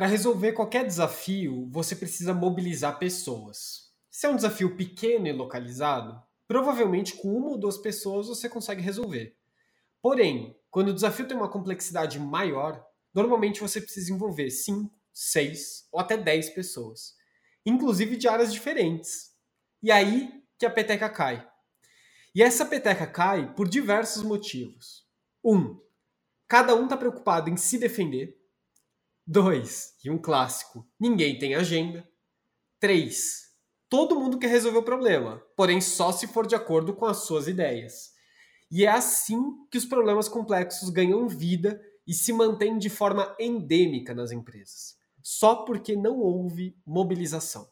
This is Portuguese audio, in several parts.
Para resolver qualquer desafio, você precisa mobilizar pessoas. Se é um desafio pequeno e localizado, provavelmente com uma ou duas pessoas você consegue resolver. Porém, quando o desafio tem uma complexidade maior, normalmente você precisa envolver 5, 6 ou até 10 pessoas, inclusive de áreas diferentes. E aí que a peteca cai. E essa peteca cai por diversos motivos. Um, cada um está preocupado em se defender. Dois, e um clássico, ninguém tem agenda. Três, todo mundo quer resolver o problema, porém só se for de acordo com as suas ideias. E é assim que os problemas complexos ganham vida e se mantêm de forma endêmica nas empresas, só porque não houve mobilização.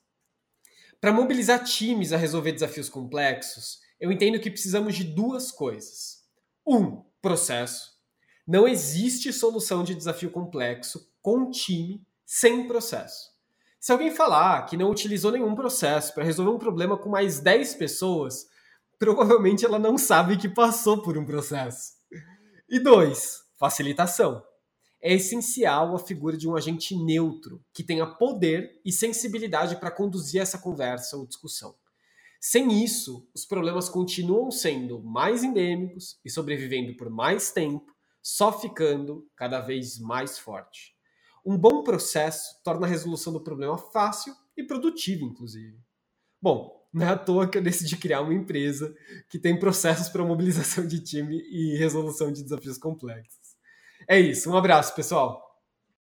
Para mobilizar times a resolver desafios complexos, eu entendo que precisamos de duas coisas. Um, processo. Não existe solução de desafio complexo com time sem processo. Se alguém falar que não utilizou nenhum processo para resolver um problema com mais 10 pessoas, provavelmente ela não sabe que passou por um processo. E dois, facilitação. É essencial a figura de um agente neutro que tenha poder e sensibilidade para conduzir essa conversa ou discussão. Sem isso, os problemas continuam sendo mais endêmicos e sobrevivendo por mais tempo, só ficando cada vez mais forte. Um bom processo torna a resolução do problema fácil e produtiva, inclusive. Bom, não é à toa que eu decidi criar uma empresa que tem processos para mobilização de time e resolução de desafios complexos. É isso, um abraço, pessoal!